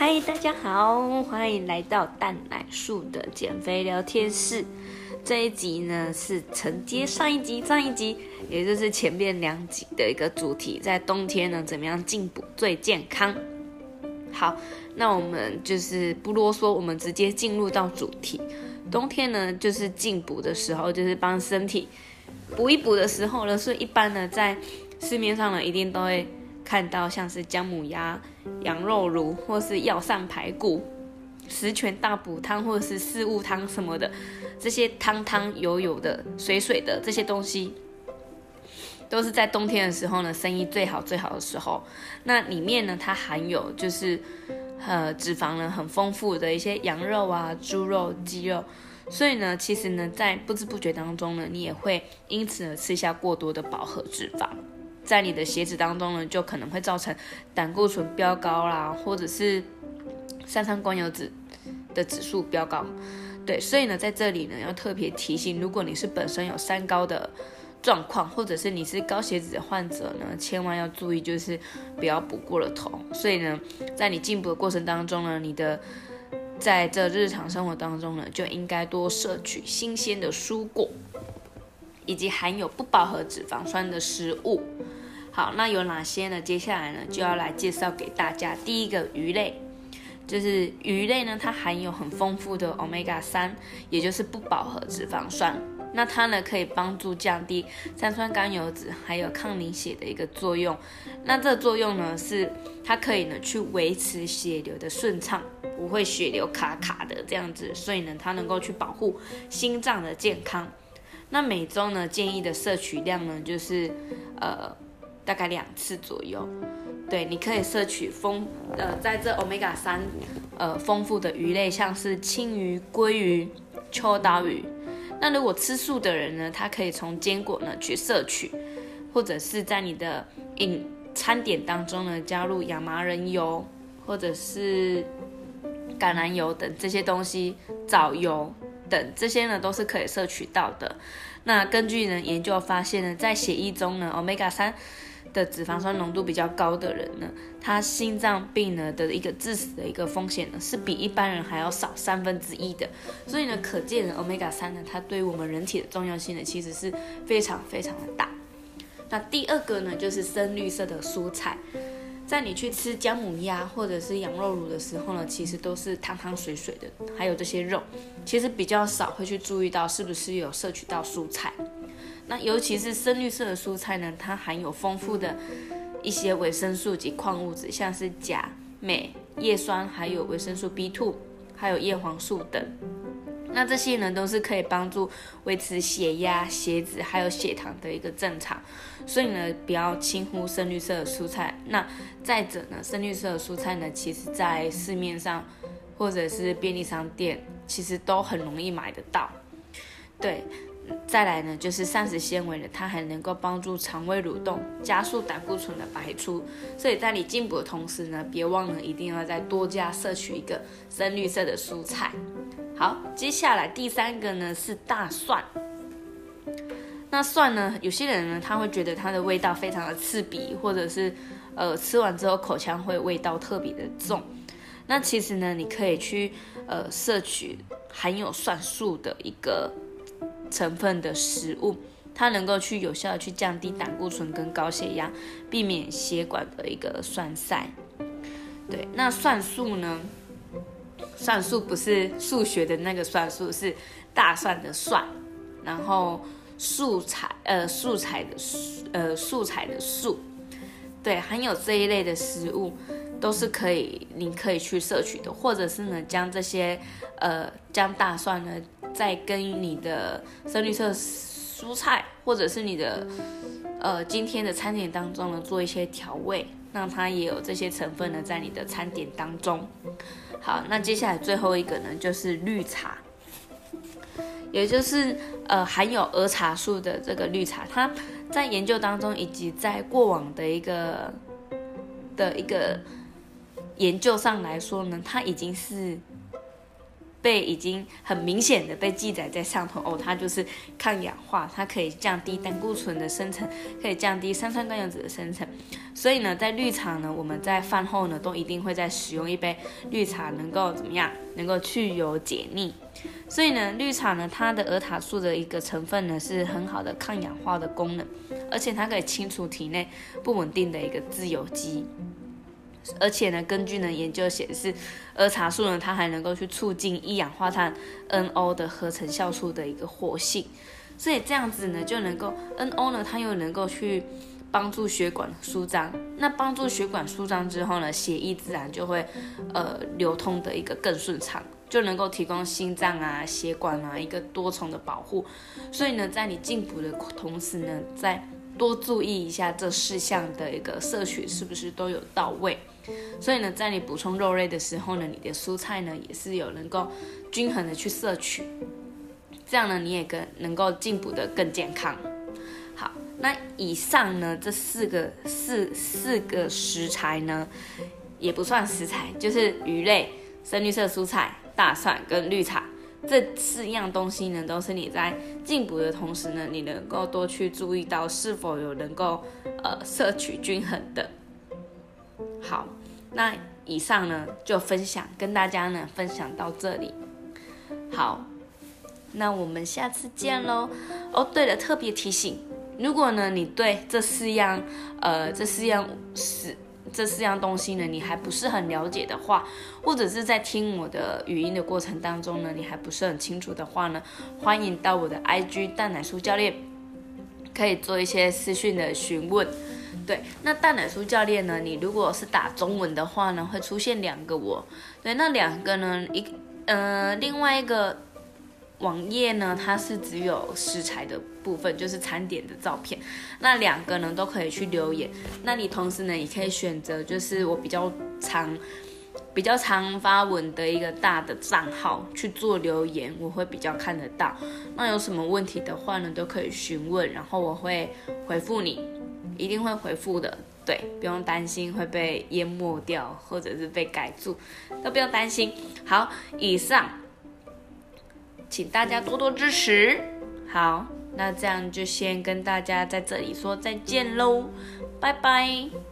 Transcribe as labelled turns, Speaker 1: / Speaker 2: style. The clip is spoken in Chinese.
Speaker 1: 嗨，大家好，欢迎来到蛋奶树的减肥聊天室。这一集呢是承接上一集，上一集也就是前面两集的一个主题，在冬天呢怎么样进补最健康。好，那我们就是不啰嗦，我们直接进入到主题。冬天呢就是进补的时候，就是帮身体补一补的时候了。所以一般呢在市面上呢一定都会。看到像是姜母鸭、羊肉炉，或是药膳排骨、十全大补汤，或者是四物汤什么的，这些汤汤油油的、水水的这些东西，都是在冬天的时候呢，生意最好最好的时候。那里面呢，它含有就是呃脂肪呢很丰富的一些羊肉啊、猪肉、鸡肉，所以呢，其实呢，在不知不觉当中呢，你也会因此呢吃下过多的饱和脂肪。在你的血脂当中呢，就可能会造成胆固醇飙高啦，或者是三酸甘油脂的指数飙高。对，所以呢，在这里呢，要特别提醒，如果你是本身有三高的状况，或者是你是高血脂的患者呢，千万要注意，就是不要补过了头。所以呢，在你进补的过程当中呢，你的在这日常生活当中呢，就应该多摄取新鲜的蔬果，以及含有不饱和脂肪酸的食物。好，那有哪些呢？接下来呢，就要来介绍给大家。第一个鱼类，就是鱼类呢，它含有很丰富的 omega 三，也就是不饱和脂肪酸。那它呢，可以帮助降低三酸甘油脂，还有抗凝血的一个作用。那这作用呢，是它可以呢，去维持血流的顺畅，不会血流卡卡的这样子。所以呢，它能够去保护心脏的健康。那每周呢，建议的摄取量呢，就是呃。大概两次左右，对，你可以摄取丰呃，在这 omega 三呃丰富的鱼类，像是青鱼、鲑鱼、秋刀鱼。那如果吃素的人呢，他可以从坚果呢去摄取，或者是在你的饮餐点当中呢加入亚麻仁油或者是橄榄油等这些东西，藻油等这些呢都是可以摄取到的。那根据呢研究发现呢，在血液中呢 omega 三。的脂肪酸浓度比较高的人呢，他心脏病呢的一个致死的一个风险呢，是比一般人还要少三分之一的。所以呢，可见 omega 三呢，它对于我们人体的重要性呢，其实是非常非常的大。那第二个呢，就是深绿色的蔬菜，在你去吃姜母鸭或者是羊肉卤的时候呢，其实都是汤汤水水的，还有这些肉，其实比较少会去注意到是不是有摄取到蔬菜。那尤其是深绿色的蔬菜呢，它含有丰富的一些维生素及矿物质，像是钾、镁、叶酸，还有维生素 B2，还有叶黄素等。那这些呢，都是可以帮助维持血压、血脂还有血糖的一个正常。所以呢，不要轻忽深绿色的蔬菜。那再者呢，深绿色的蔬菜呢，其实在市面上或者是便利商店，其实都很容易买得到。对。再来呢，就是膳食纤维呢，它还能够帮助肠胃蠕动，加速胆固醇的排出。所以在你进补的同时呢，别忘了一定要再多加摄取一个深绿色的蔬菜。好，接下来第三个呢是大蒜。那蒜呢，有些人呢他会觉得它的味道非常的刺鼻，或者是呃吃完之后口腔会味道特别的重。那其实呢，你可以去呃摄取含有蒜素的一个。成分的食物，它能够去有效的去降低胆固醇跟高血压，避免血管的一个栓塞。对，那蒜素呢？蒜素不是数学的那个算术，是大蒜的蒜，然后素材呃素材的呃素材的素，对，含有这一类的食物都是可以，你可以去摄取的，或者是呢将这些呃将大蒜呢。在跟你的深绿色蔬菜，或者是你的呃今天的餐点当中呢，做一些调味，让它也有这些成分呢在你的餐点当中。好，那接下来最后一个呢，就是绿茶，也就是呃含有儿茶素的这个绿茶，它在研究当中以及在过往的一个的一个研究上来说呢，它已经是。被已经很明显的被记载在上头哦，它就是抗氧化，它可以降低胆固醇的生成，可以降低三酸甘油脂的生成。所以呢，在绿茶呢，我们在饭后呢都一定会再使用一杯绿茶，能够怎么样？能够去油解腻。所以呢，绿茶呢，它的儿塔素的一个成分呢，是很好的抗氧化的功能，而且它可以清除体内不稳定的一个自由基。而且呢，根据呢研究显示，儿茶素呢，它还能够去促进一氧化碳 NO 的合成酵素的一个活性，所以这样子呢，就能够 NO 呢，它又能够去帮助血管舒张。那帮助血管舒张之后呢，血液自然就会呃流通的一个更顺畅，就能够提供心脏啊、血管啊一个多重的保护。所以呢，在你进补的同时呢，再多注意一下这四项的一个摄取是不是都有到位。所以呢，在你补充肉类的时候呢，你的蔬菜呢也是有能够均衡的去摄取，这样呢你也更能够进补的更健康。好，那以上呢这四个四四个食材呢，也不算食材，就是鱼类、深绿色蔬菜、大蒜跟绿茶这四样东西呢，都是你在进补的同时呢，你能够多去注意到是否有能够呃摄取均衡的。好，那以上呢就分享跟大家呢分享到这里。好，那我们下次见喽。哦，对了，特别提醒，如果呢你对这四样呃这四样是这四样东西呢你还不是很了解的话，或者是在听我的语音的过程当中呢你还不是很清楚的话呢，欢迎到我的 IG 蛋奶酥教练，可以做一些私讯的询问。对，那蛋奶酥教练呢？你如果是打中文的话呢，会出现两个我。对，那两个呢，一呃，另外一个网页呢，它是只有食材的部分，就是餐点的照片。那两个呢，都可以去留言。那你同时呢，也可以选择就是我比较常、比较常发文的一个大的账号去做留言，我会比较看得到。那有什么问题的话呢，都可以询问，然后我会回复你。一定会回复的，对，不用担心会被淹没掉，或者是被改住，都不用担心。好，以上，请大家多多支持。好，那这样就先跟大家在这里说再见喽，拜拜。